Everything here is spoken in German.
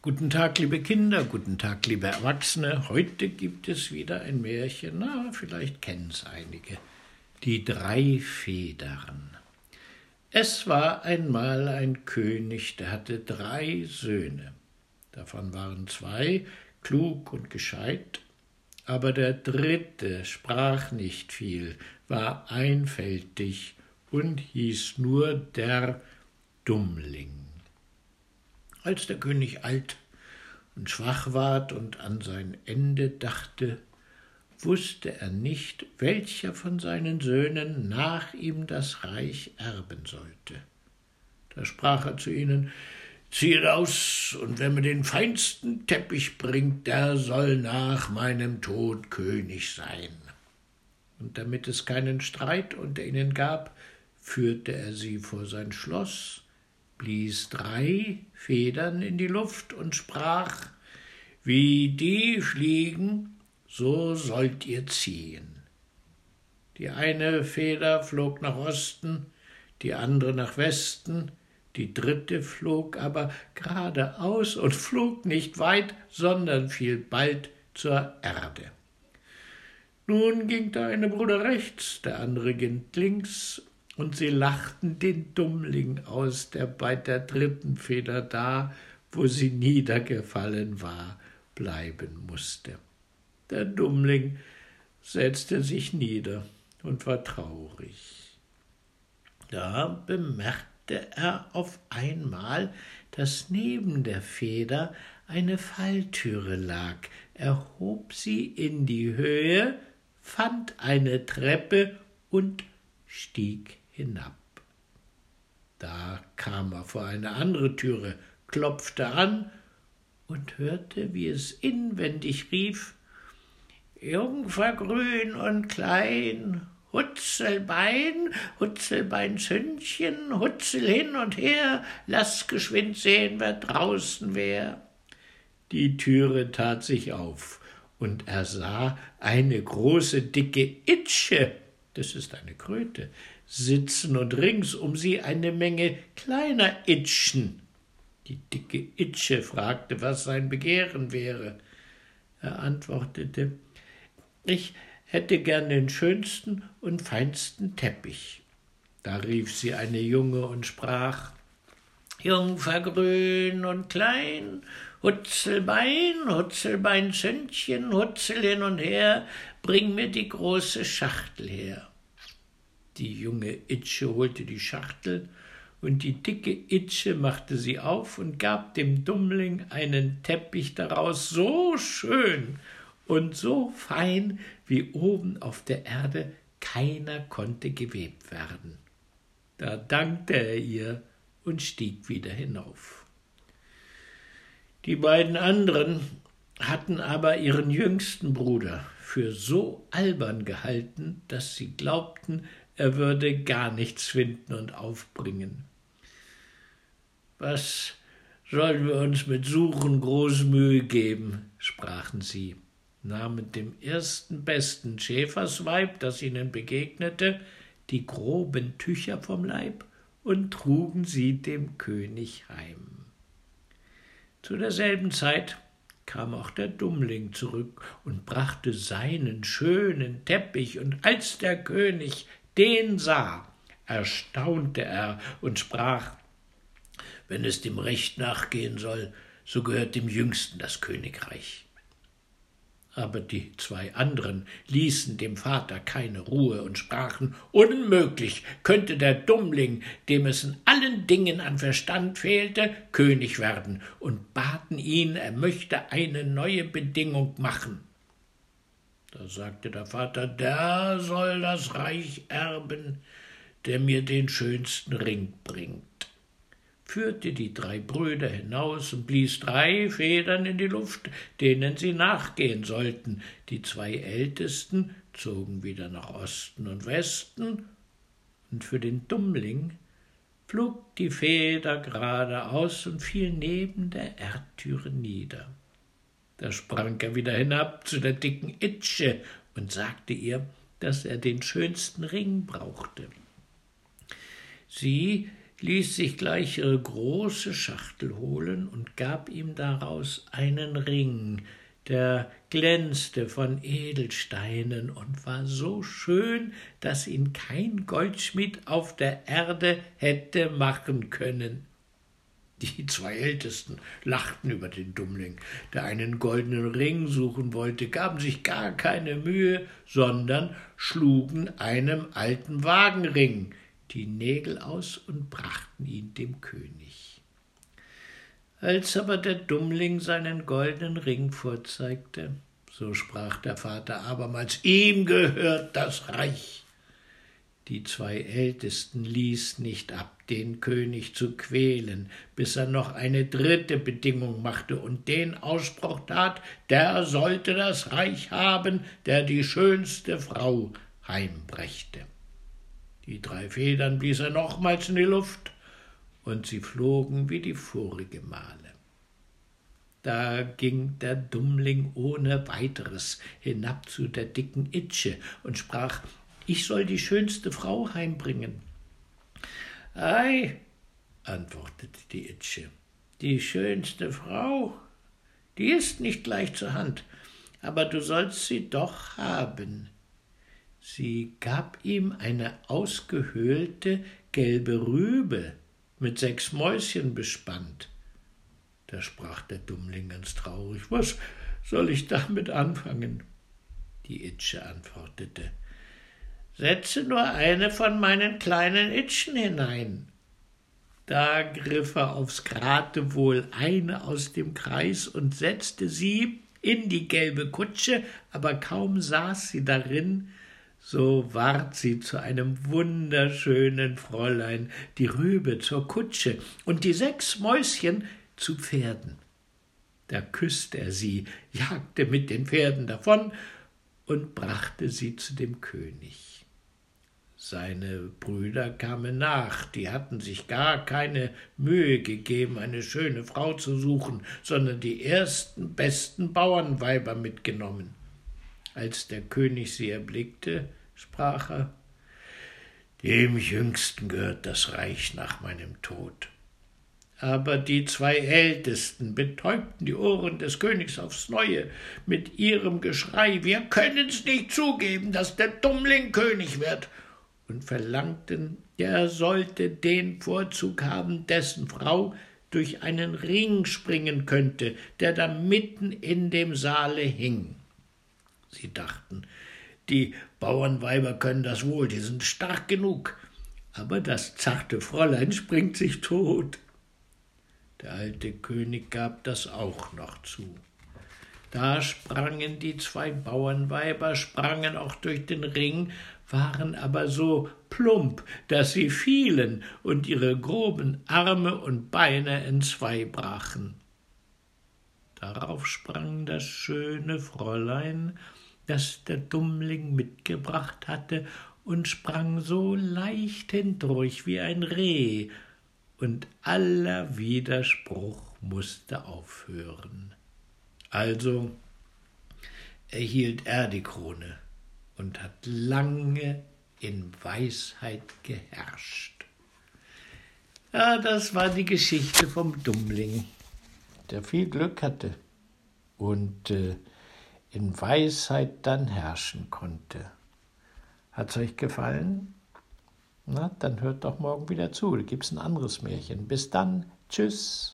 Guten Tag, liebe Kinder, guten Tag, liebe Erwachsene. Heute gibt es wieder ein Märchen, na, vielleicht kennen es einige. Die drei Federn. Es war einmal ein König, der hatte drei Söhne. Davon waren zwei klug und gescheit, aber der dritte sprach nicht viel, war einfältig und hieß nur der Dummling. Als der König alt und schwach ward und an sein Ende dachte, wusste er nicht, welcher von seinen Söhnen nach ihm das Reich erben sollte. Da sprach er zu ihnen Zieht aus, und wer mir den feinsten Teppich bringt, der soll nach meinem Tod König sein. Und damit es keinen Streit unter ihnen gab, führte er sie vor sein Schloss, blies drei Federn in die Luft und sprach Wie die fliegen, so sollt ihr ziehen. Die eine Feder flog nach Osten, die andere nach Westen, die dritte flog aber geradeaus und flog nicht weit, sondern fiel bald zur Erde. Nun ging der eine Bruder rechts, der andere ging links, und sie lachten den Dummling aus, der bei der dritten Feder da, wo sie niedergefallen war, bleiben musste. Der Dummling setzte sich nieder und war traurig. Da bemerkte er auf einmal, dass neben der Feder eine Falltüre lag. Er hob sie in die Höhe, fand eine Treppe und stieg hinab. Da kam er vor eine andere Türe, klopfte an und hörte, wie es inwendig rief Jungfer grün und klein, Hutzelbein, Hutzelbein Sündchen, Hutzel hin und her, lass geschwind sehen, wer draußen wär. Die Türe tat sich auf, und er sah eine große, dicke Itsche, das ist eine Kröte, sitzen und rings um sie eine Menge kleiner Itschen. Die dicke Itsche fragte, was sein Begehren wäre. Er antwortete, ich hätte gern den schönsten und feinsten Teppich. Da rief sie eine Junge und sprach, Jungfer grün und klein, Hutzelbein, Hutzelbein Sündchen, Hutzel hin und her, bring mir die große Schachtel her. Die junge Itsche holte die Schachtel, und die dicke Itsche machte sie auf und gab dem Dummling einen Teppich daraus so schön und so fein, wie oben auf der Erde keiner konnte gewebt werden. Da dankte er ihr und stieg wieder hinauf. Die beiden anderen hatten aber ihren jüngsten Bruder für so albern gehalten, dass sie glaubten, er würde gar nichts finden und aufbringen. Was sollen wir uns mit Suchen groß Mühe geben, sprachen sie, nahmen dem ersten besten Schäfersweib, das ihnen begegnete, die groben Tücher vom Leib und trugen sie dem König heim. Zu derselben Zeit kam auch der Dummling zurück und brachte seinen schönen Teppich, und als der König den sah, erstaunte er und sprach Wenn es dem Recht nachgehen soll, so gehört dem Jüngsten das Königreich. Aber die zwei anderen ließen dem Vater keine Ruhe und sprachen Unmöglich könnte der Dummling, dem es in allen Dingen an Verstand fehlte, König werden, und baten ihn, er möchte eine neue Bedingung machen. Da sagte der Vater, der soll das Reich erben, der mir den schönsten Ring bringt, führte die drei Brüder hinaus und blies drei Federn in die Luft, denen sie nachgehen sollten. Die zwei Ältesten zogen wieder nach Osten und Westen, und für den Dummling flog die Feder geradeaus und fiel neben der Erdtüre nieder. Da sprang er wieder hinab zu der dicken Itsche und sagte ihr, dass er den schönsten Ring brauchte. Sie ließ sich gleich ihre große Schachtel holen und gab ihm daraus einen Ring, der glänzte von Edelsteinen und war so schön, dass ihn kein Goldschmied auf der Erde hätte machen können. Die zwei Ältesten lachten über den Dummling, der einen goldenen Ring suchen wollte, gaben sich gar keine Mühe, sondern schlugen einem alten Wagenring die Nägel aus und brachten ihn dem König. Als aber der Dummling seinen goldenen Ring vorzeigte, so sprach der Vater abermals, ihm gehört das Reich. Die zwei Ältesten ließen nicht ab, den König zu quälen, bis er noch eine dritte Bedingung machte und den Ausspruch tat, der sollte das Reich haben, der die schönste Frau heimbrächte. Die drei Federn blies er nochmals in die Luft, und sie flogen wie die vorige Male. Da ging der Dummling ohne weiteres hinab zu der dicken Itsche und sprach ich soll die schönste Frau heimbringen. Ei, antwortete die Itsche, die schönste Frau, die ist nicht gleich zur Hand, aber du sollst sie doch haben. Sie gab ihm eine ausgehöhlte gelbe Rübe mit sechs Mäuschen bespannt. Da sprach der Dummling ganz traurig, was soll ich damit anfangen? Die Itsche antwortete, Setze nur eine von meinen kleinen Itchen hinein. Da griff er aufs Geratewohl eine aus dem Kreis und setzte sie in die gelbe Kutsche, aber kaum saß sie darin, so ward sie zu einem wunderschönen Fräulein, die Rübe zur Kutsche und die sechs Mäuschen zu Pferden. Da küsste er sie, jagte mit den Pferden davon und brachte sie zu dem König. Seine Brüder kamen nach, die hatten sich gar keine Mühe gegeben, eine schöne Frau zu suchen, sondern die ersten besten Bauernweiber mitgenommen. Als der König sie erblickte, sprach er Dem Jüngsten gehört das Reich nach meinem Tod. Aber die zwei Ältesten betäubten die Ohren des Königs aufs Neue mit ihrem Geschrei Wir können's nicht zugeben, dass der Dummling König wird und verlangten, er sollte den Vorzug haben, dessen Frau durch einen Ring springen könnte, der da mitten in dem Saale hing. Sie dachten, die Bauernweiber können das wohl, die sind stark genug, aber das zarte Fräulein springt sich tot. Der alte König gab das auch noch zu. Da sprangen die zwei Bauernweiber, sprangen auch durch den Ring, waren aber so plump, dass sie fielen und ihre groben Arme und Beine entzwei brachen. Darauf sprang das schöne Fräulein, das der Dummling mitgebracht hatte, und sprang so leicht hindurch wie ein Reh, und aller Widerspruch musste aufhören. Also erhielt er die Krone und hat lange in Weisheit geherrscht. Ja, das war die Geschichte vom Dummling, der viel Glück hatte und äh, in Weisheit dann herrschen konnte. Hat's euch gefallen? Na, dann hört doch morgen wieder zu. Da gibt's ein anderes Märchen. Bis dann. Tschüss.